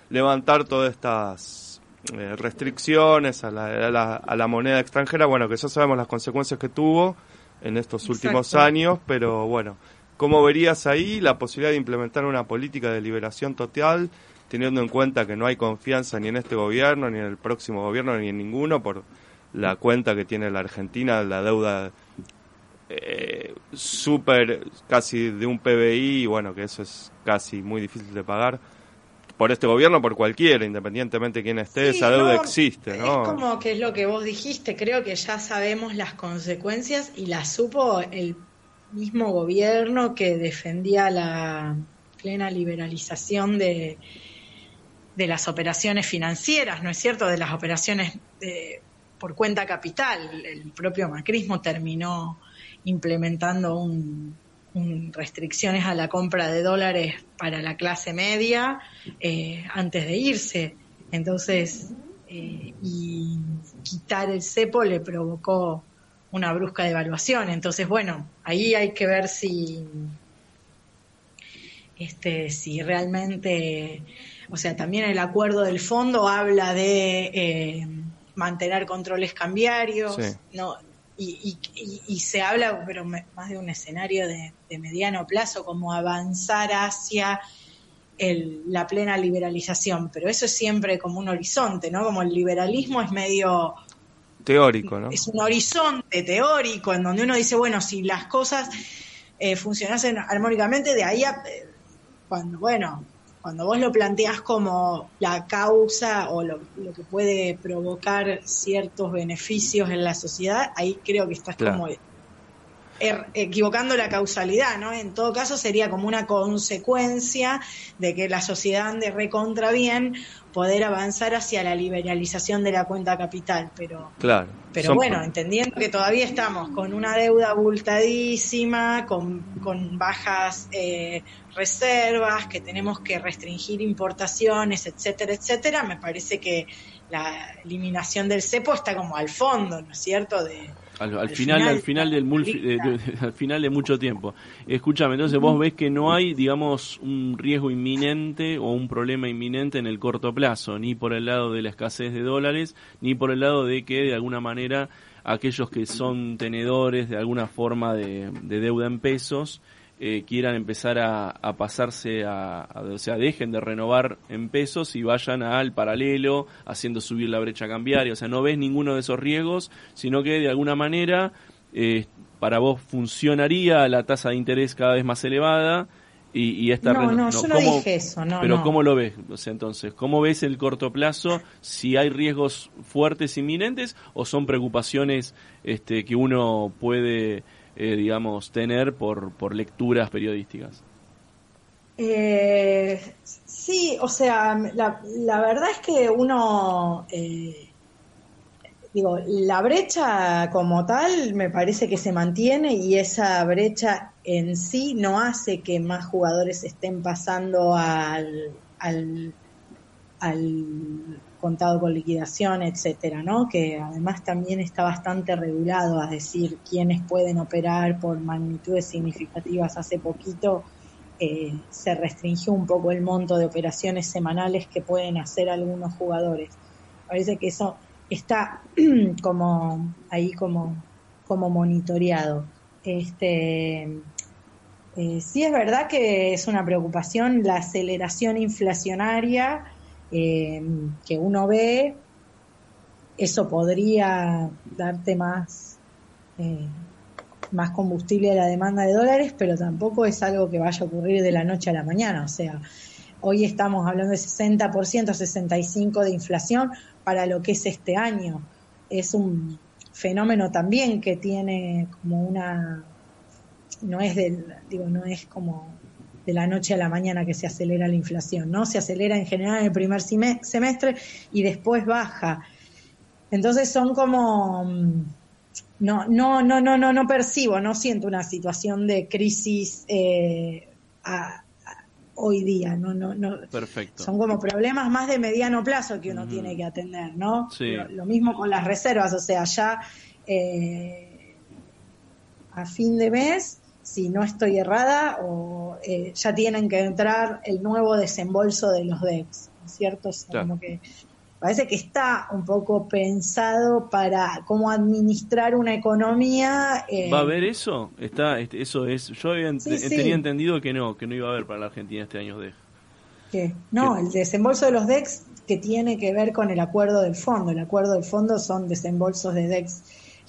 levantar todas estas eh, restricciones a la, a, la, moneda extranjera, bueno, que ya sabemos las consecuencias que tuvo en estos últimos años, pero bueno, ¿cómo verías ahí la posibilidad de implementar una política de liberación total, teniendo en cuenta que no hay confianza ni en este gobierno, ni en el próximo gobierno, ni en ninguno, por la cuenta que tiene la Argentina, la deuda eh, súper casi de un PBI, y bueno, que eso es casi muy difícil de pagar por este gobierno, por cualquiera, independientemente de quién esté, esa deuda existe, ¿no? Es como que es lo que vos dijiste, creo que ya sabemos las consecuencias y las supo el mismo gobierno que defendía la plena liberalización de, de las operaciones financieras, ¿no es cierto? De las operaciones de, por cuenta capital. El propio macrismo terminó implementando un, restricciones a la compra de dólares para la clase media eh, antes de irse. Entonces, eh, y quitar el cepo le provocó una brusca devaluación. Entonces, bueno, ahí hay que ver si, este, si realmente, o sea, también el acuerdo del fondo habla de eh, mantener controles cambiarios, no y, y, se habla, pero más de un escenario de, mediano plazo, como avanzar hacia el, la plena liberalización, pero eso es siempre como un horizonte, ¿no? Como el liberalismo es medio teórico, ¿no? Es un horizonte teórico en donde uno dice, bueno, si las cosas eh, funcionasen armónicamente, de ahí a, eh, cuando, bueno, cuando vos lo planteas como la causa o lo, que puede provocar ciertos beneficios en la sociedad, ahí creo que estás como er, equivocando la causalidad, ¿no? En todo caso sería como una consecuencia de que la sociedad ande recontra bien poder avanzar hacia la liberalización de la cuenta capital, pero claro, pero bueno, entendiendo que todavía estamos con una deuda abultadísima, con, con bajas eh, reservas, que tenemos que restringir importaciones, etcétera, etcétera, me parece que la eliminación del cepo está como al fondo, ¿no es cierto? De, al, final, al final del al final de mucho tiempo. Escúchame, entonces vos ves que no hay, digamos, un riesgo inminente o un problema inminente en el corto plazo, ni por el lado de la escasez de dólares, ni por el lado de que de alguna manera aquellos que son tenedores de alguna forma de deuda en pesos eh, quieran empezar a, pasarse a, o sea, dejen de renovar en pesos y vayan al paralelo, haciendo subir la brecha cambiaria. O sea, no ves ninguno de esos riesgos, sino que de alguna manera eh, para vos funcionaría la tasa de interés cada vez más elevada. Y, y esta no, no, yo no dije eso, no, Pero ¿cómo lo ves? O sea, entonces, ¿cómo ves el corto plazo? Si hay riesgos fuertes inminentes o son preocupaciones este, que uno puede eh, digamos, tener por, por lecturas periodísticas? Eh, sí, o sea, la, la, verdad es que uno, eh, digo, la brecha como tal me parece que se mantiene y esa brecha en sí no hace que más jugadores estén pasando al, al, al contado con liquidación, etcétera, ¿no? Que además también está bastante regulado, es decir, quiénes pueden operar por magnitudes significativas. Hace poquito eh, se restringió un poco el monto de operaciones semanales que pueden hacer algunos jugadores. Parece que eso está como ahí como, como monitoreado. Este, eh, sí es verdad que es una preocupación la aceleración inflacionaria eh, que uno ve, eso podría darte más, eh, más combustible a la demanda de dólares, pero tampoco es algo que vaya a ocurrir de la noche a la mañana. O sea, hoy estamos hablando de 60%, 65% de inflación para lo que es este año. Es un fenómeno también que tiene como una no es del digo no es como de la noche a la mañana que se acelera la inflación, ¿no? Se acelera en general en el primer semestre y después baja. Entonces son como mm, no, no, no, no, no, no percibo, no siento una situación de crisis eh, hoy día, no, no, no. Perfecto. Son como problemas más de mediano plazo que uno tiene que atender, ¿no? Lo, mismo con las reservas, o sea, ya eh, a fin de mes, si no estoy errada, o eh, ya tienen que entrar el nuevo desembolso de los DEX, ¿cierto? como que parece que está un poco pensado para cómo administrar una economía. Eh, ¿Va a haber eso? Está, este, eso es. Yo tenía entendido que no, que no iba a haber para la Argentina este año DEX. ¿Qué? No, el desembolso de los DEX que tiene que ver con el acuerdo del fondo. El acuerdo del fondo son desembolsos de DEX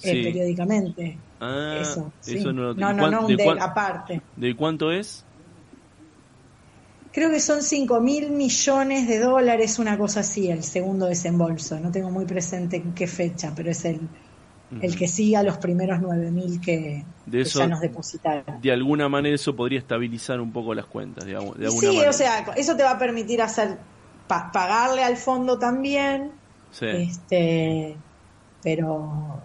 eh, periódicamente. Ah, eso, eso no, no, no, no, un DEX aparte. ¿De cuánto es? Creo que son 5 mil millones de dólares, una cosa así, el segundo desembolso. No tengo muy presente en qué fecha, pero es el, el que sigue a los primeros 9 mil que, ya nos depositaron. De alguna manera eso podría estabilizar un poco las cuentas. De sí, o sea, eso te va a permitir hacer pagarle al fondo también. Sí. Este, pero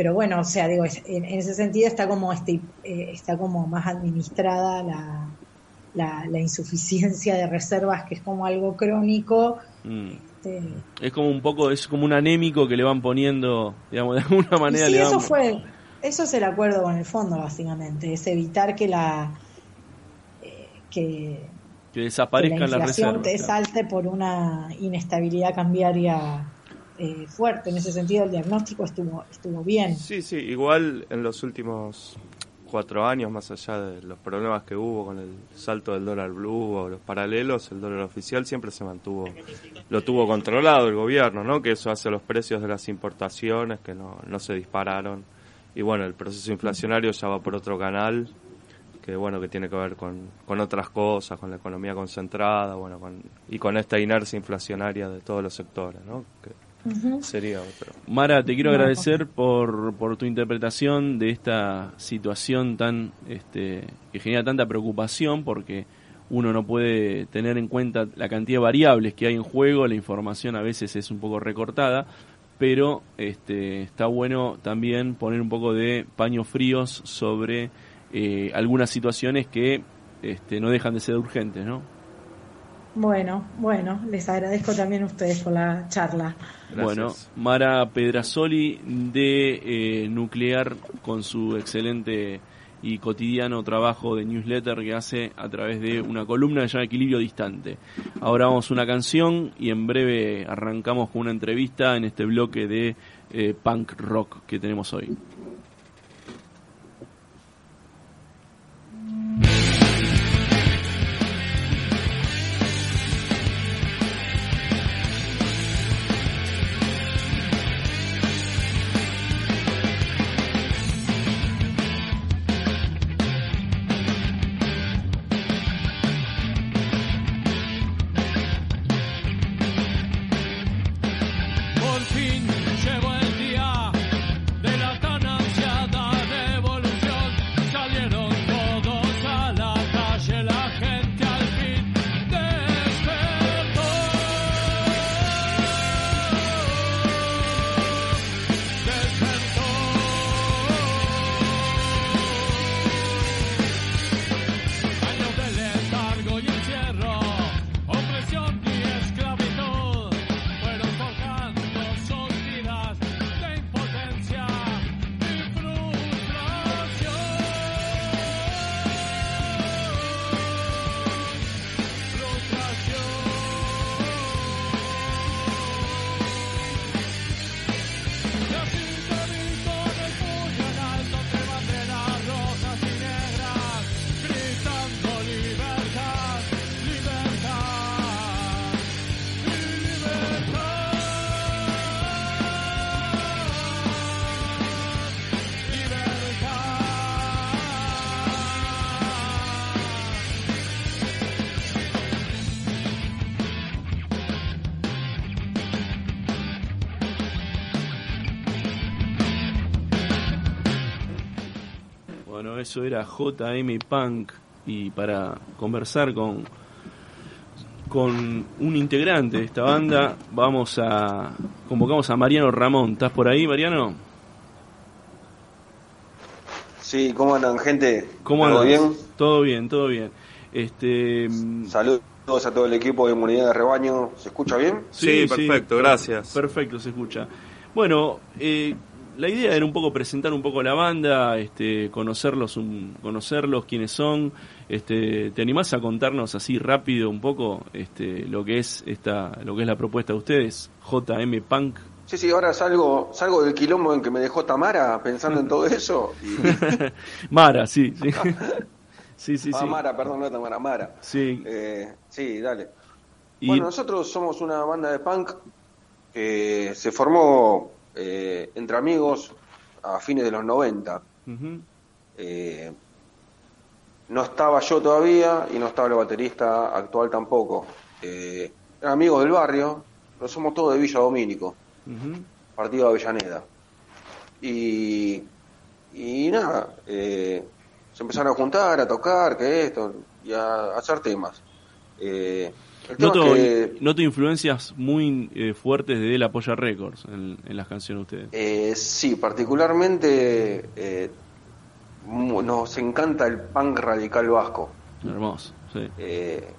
pero bueno, o sea, digo, en, ese sentido está como este, eh, está como más administrada la, la, insuficiencia de reservas, que es como algo crónico. Mm. Este, es como un poco, es como un anémico que le van poniendo, digamos, de alguna manera. Sí, eso fue, eso es el acuerdo con el fondo, básicamente, es evitar que la eh, que, que desaparezcan las reservas. te salte por una inestabilidad cambiaria eh, fuerte. En ese sentido, el diagnóstico estuvo estuvo bien. Sí, sí, igual en los últimos cuatro años, más allá de los problemas que hubo con el salto del dólar blue o los paralelos, el dólar oficial siempre se mantuvo, lo tuvo controlado el gobierno, ¿no? Que eso hace los precios de las importaciones que no, no se dispararon. Y bueno, el proceso inflacionario ya va por otro canal, que bueno, que tiene que ver con, con otras cosas, con la economía concentrada, bueno, con, y con esta inercia inflacionaria de todos los sectores, ¿no? Que, Sería otro. Mara, te quiero agradecer por, por tu interpretación de esta situación tan este, que genera tanta preocupación porque uno no puede tener en cuenta la cantidad de variables que hay en juego, la información a veces es un poco recortada, pero este, está bueno también poner un poco de paños fríos sobre eh, algunas situaciones que este, no dejan de ser urgentes, ¿no? Bueno, bueno, les agradezco también a ustedes por la charla. Bueno, Mara Pedrasoli de eh, Nuclear con su excelente y cotidiano trabajo de newsletter que hace a través de una columna que se llama Equilibrio Distante. Ahora vamos a una canción y en breve arrancamos con una entrevista en este bloque de eh, punk rock que tenemos hoy. Eso era JM Punk y para conversar con, con un integrante de esta banda vamos a convocamos a Mariano Ramón. ¿Estás por ahí, Mariano? Sí, ¿cómo andan, gente? ¿Cómo ¿Todo andas? bien? Todo bien, todo bien. Este, Saludos a todo el equipo de Inmunidad de Rebaño. ¿Se escucha bien? Sí, perfecto, gracias. Perfecto, se escucha. Bueno, eh, la idea era un poco presentar un poco la banda, este, conocerlos, un, conocerlos quiénes son. Este, ¿Te animás a contarnos así rápido un poco este, lo que es esta, lo que es la propuesta de ustedes, JM Punk? Sí, sí, ahora salgo, salgo del quilombo en que me dejó Tamara pensando en todo eso. Y... Mara, sí, sí. sí, sí, Ah, sí. Mara, perdón, no Tamara, Mara. Sí. Eh, sí, dale. Y- Bueno, nosotros somos una banda de punk que se formó eh, entre amigos a fines de los 90. Ujú. Eh, no estaba yo todavía y no estaba el baterista actual tampoco. Eh, eran amigos del barrio, pero somos todos de Villa Domínico, partido de Avellaneda. Y, y nada, eh, se empezaron a juntar, a tocar, que esto, y a, hacer temas. Noto, que, noto influencias muy eh, fuertes de La Polla Records en, en las canciones de ustedes. eh, sí, particularmente eh, nos encanta el punk radical vasco. Hermoso, sí. eh,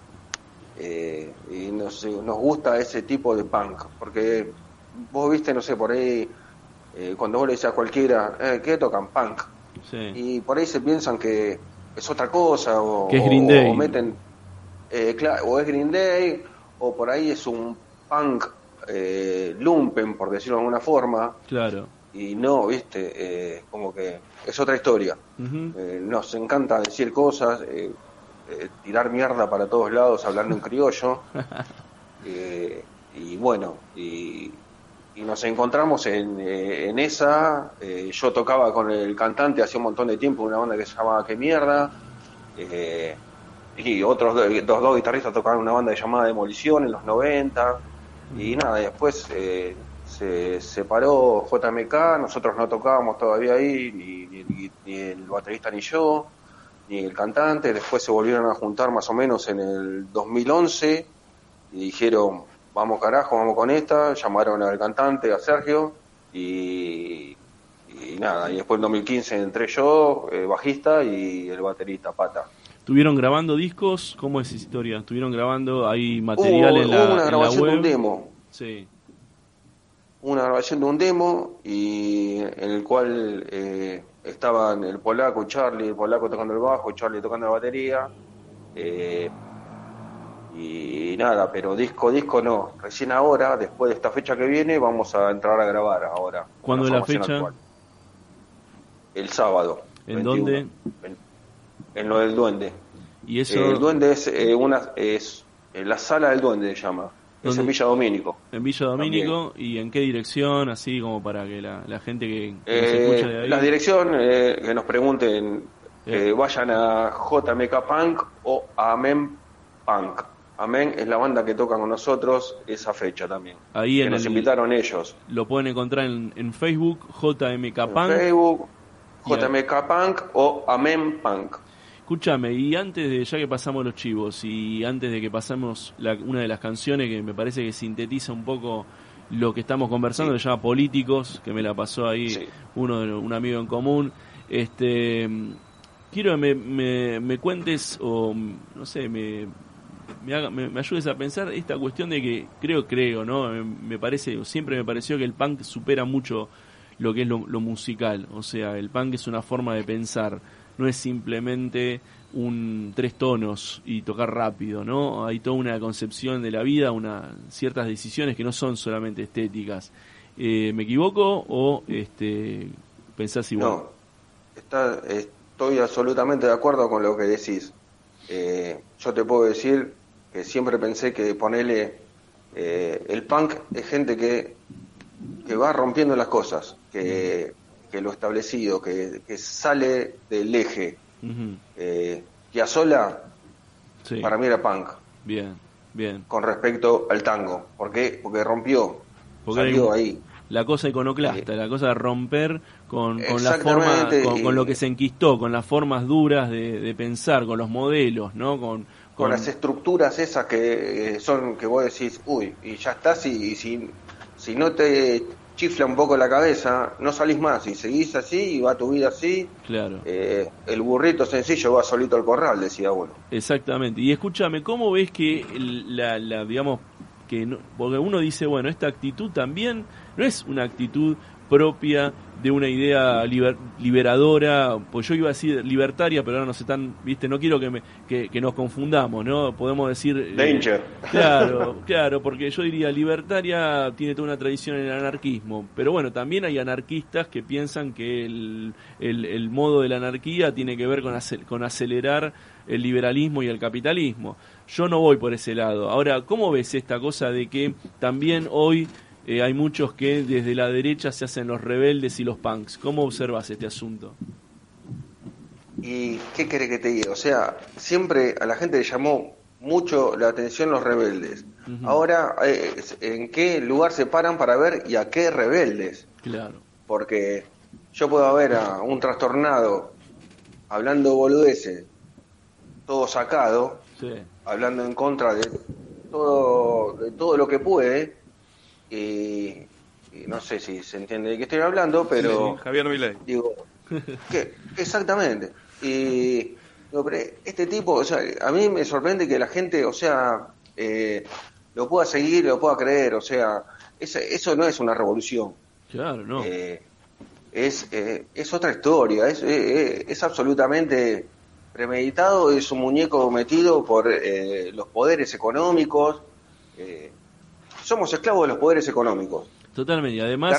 eh, y nos, nos gusta ese tipo de punk, porque vos viste, no sé, por ahí, cuando vos le decís a cualquiera, eh, ¿qué tocan? Punk. sí. Y por ahí se piensan que es otra cosa, o, Que es o- Green Day. o meten, eh, o es Green Day, o por ahí es un punk eh, lumpen, por decirlo de alguna forma, Claro. y no, viste, eh, como que es otra historia. Nos encanta decir cosas, tirar mierda para todos lados, hablando en criollo. Y bueno, y, y nos encontramos en, eh, en esa. eh, yo tocaba con el cantante hace un montón de tiempo, una banda que se llamaba Que Mierda. eh, y otros do- dos, dos guitarristas tocaban una banda llamada Demolición en los 90. Y nada, después eh, se separó JMK, nosotros no tocábamos todavía ahí, ni, ni- ni el baterista ni yo, ni el cantante. Después se volvieron a juntar más o menos en el 2011 y dijeron, vamos carajo, vamos con esta. Llamaron al cantante, a Sergio, y, y nada, y después en 2015 entré yo, eh, bajista, y el baterista, Pata. ¿Estuvieron grabando discos? ¿Cómo es esa historia? ¿Estuvieron grabando? ¿Hay material Hubo- en, hubo la, una en la grabación de un demo. Sí. una grabación de un demo y en el cual eh, estaban el polaco, Charlie, el polaco tocando el bajo, Charlie tocando la batería. eh, y nada, pero disco, disco no. Recién ahora, después de esta fecha que viene, vamos a entrar a grabar ahora. ¿Cuándo es la fecha? actual. El sábado. ¿En 21, dónde? En lo del duende. Y eso, Eh, el duende es eh, una es eh, la sala del duende se llama. Es en Villa Domínico. en Villa Domínico, ¿y en qué dirección? Así como para que la, la gente que, que Eh, escucha de ahí... la dirección, eh, que nos pregunten, vayan a JMK Punk o a Amen Punk. Amen es la banda que toca con nosotros esa fecha también. Ahí que en nos el- invitaron ellos. Lo pueden encontrar en, en Facebook, JMK En Punk. Facebook, Y ahí- JMK Punk o Amen Punk. Escúchame, y antes de, ya que pasamos los chivos, y antes de que pasamos la- una de las canciones que me parece que sintetiza un poco lo que estamos conversando, Sí. que se llama Políticos, que me la pasó ahí Sí. uno de- un amigo en común. Este, quiero que me, me, me cuentes, o no sé, me, me, haga- me- me ayudes a pensar esta cuestión de que creo, creo, ¿no? Me, me parece, siempre me pareció que el punk supera mucho lo que es lo, lo musical. O sea, el punk es una forma de pensar, no es simplemente un tres tonos y tocar rápido, ¿no? Hay toda una concepción de la vida, una, ciertas decisiones que no son solamente estéticas. Eh, ¿Me equivoco o este, pensás igual? No, está, estoy absolutamente de acuerdo con lo que decís. Eh, yo te puedo decir que siempre pensé que ponerle eh, el punk es gente que, que va rompiendo las cosas, que, que lo establecido, que, que sale del eje. Ujú, Eh, Piazzolla Sí, para mí era punk bien, bien. con respecto al tango. ¿Por qué? Porque rompió, Porque salió ahí. la cosa iconoclasta, la cosa de romper con, con la forma, con, lo que se enquistó, con las formas duras de, pensar, con los modelos, ¿no? Con, con, las estructuras esas que eh, son, que vos decís, uy, y ya estás, y, si, si no te chifla un poco la cabeza, no salís más, y seguís así, y va tu vida así, claro. Eh, el burrito sencillo va solito al corral, decía uno. Exactamente, y escúchame, ¿cómo ves que la, la digamos, que porque uno dice, bueno, esta actitud también no es una actitud propia de una idea liberadora, pues yo iba a decir libertaria, pero ahora nos están, viste, no quiero que, me, que, nos confundamos, ¿no? Podemos decir... Eh, Danger. claro, claro, porque yo diría libertaria tiene toda una tradición en el anarquismo, pero bueno, también hay anarquistas que piensan que el, el, modo de la anarquía tiene que ver con, con acelerar el liberalismo y el capitalismo. Yo no voy por ese lado. Ahora, ¿cómo ves esta cosa de que también hoy eh, hay muchos que desde la derecha se hacen los rebeldes y los punks. ¿Cómo observas este asunto? ¿Y qué quiere que te diga? O sea, siempre a la gente le llamó mucho la atención los rebeldes. Ahora, eh, ¿en qué lugar se paran para ver y a qué rebeldes? Claro. Porque yo puedo ver a un trastornado hablando boludeces, todo sacado, hablando en contra de todo, de todo lo que puede, y, no sé si se entiende de qué estoy hablando, pero... Javier Milei. Digo, ¿qué? exactamente. Y este tipo, o sea, a mí me sorprende que la gente, o sea, eh, lo pueda seguir, lo pueda creer, o sea, eso no es una revolución. Claro, no. Eh, es, eh, es otra historia, es, es absolutamente premeditado, es un muñeco metido por los poderes económicos. Eh, somos esclavos de los poderes económicos. Totalmente, y además...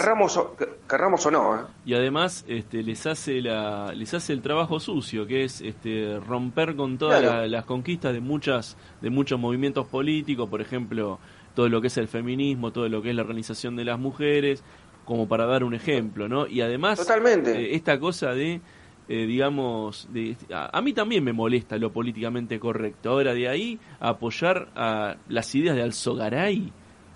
Querramos o, no. ¿eh? Y además este, les, hace la, les hace el trabajo sucio, que es este, romper con todas las conquistas de, muchas, de muchos movimientos políticos, por ejemplo, todo lo que es el feminismo, todo lo que es la organización de las mujeres, como para dar un ejemplo, ¿no? Y además, Totalmente. Eh, esta cosa de... Eh, digamos, de, a, a, mí también me molesta lo políticamente correcto. Ahora, de ahí apoyar a las ideas de Alzogaray,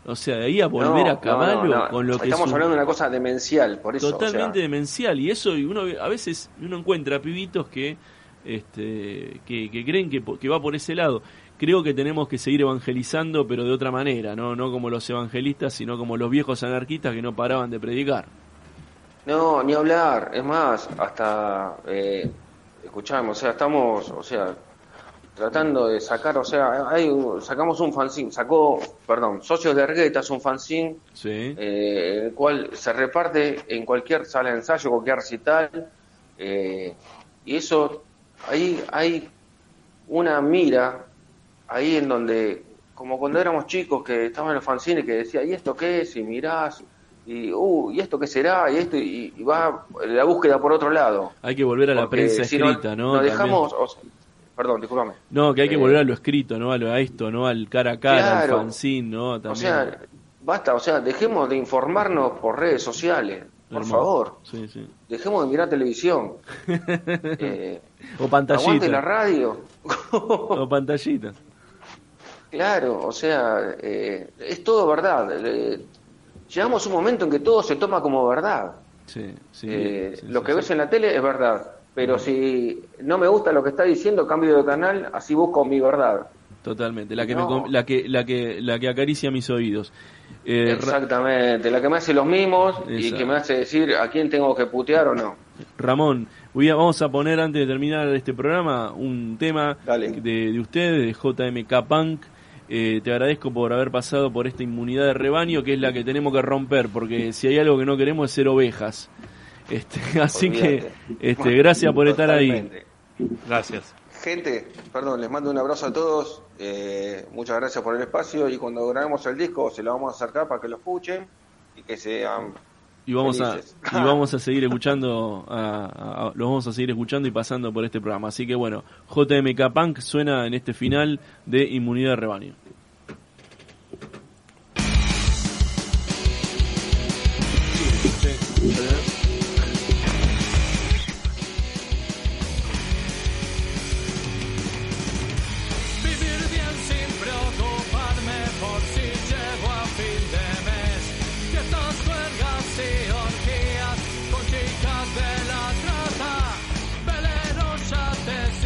o sea, de ahí a volver a caballo con lo que Estamos hablando de una cosa demencial, por eso. Totalmente demencial. Y eso, y uno a veces uno encuentra pibitos que, este, que, creen que, que va por ese lado. Creo que tenemos que seguir evangelizando, pero de otra manera, ¿no? No como los evangelistas, sino como los viejos anarquistas que no paraban de predicar. No, ni hablar. Es más, hasta. Eh, escuchamos, o sea, estamos. O sea, tratando de sacar, o sea, hay, sacamos un fanzine, sacó, perdón, Socios de Argueta es un fanzine, eh, el cual se reparte en cualquier sala de ensayo, cualquier recital, eh, y eso, ahí hay una mira, ahí en donde, como cuando éramos chicos que estaban en los fanzines que decía, ¿y esto qué es? Y mirás, y, uh, ¿y esto qué será? Y esto, y, va la búsqueda por otro lado. Hay que volver a la prensa escrita, ¿no? Nos dejamos, Perdón, discúlpame. No, que hay que eh, volver a lo escrito, ¿no? A, esto, ¿no? Al cara a cara, al fanzine, ¿no? O sea, basta, o sea, dejemos de informarnos por redes sociales, por favor. Sí, sí. Dejemos de mirar televisión. eh, o pantallita. Aguante la radio. o pantallita. Claro, o sea, eh, es todo verdad. Eh, llegamos a un momento en que todo se toma como verdad. Sí, sí, lo que ves en la tele es verdad pero si no me gusta lo que está diciendo, cambio de canal, así busco mi verdad. Totalmente, la que, la que, la que, la que acaricia mis oídos. Eh, Exactamente, la que me hace los mismos y que me hace decir a quién tengo que putear o no. Ramón, vamos a poner antes de terminar este programa un tema de, de ustedes, de JMK Punk. Eh, te agradezco por haber pasado por esta inmunidad de rebaño que es la que tenemos que romper, porque si hay algo que no queremos es ser ovejas. Este, así que este, gracias por estar ahí. Gracias. Gente, perdón, les mando un abrazo a todos. Eh, muchas gracias por el espacio y cuando grabemos el disco se lo vamos a acercar para que lo escuchen y que sean y vamos a y vamos a seguir escuchando a, los vamos a seguir escuchando y pasando por este programa así que bueno JMK Punk suena en este final de Inmunidad de Rebaño Sí.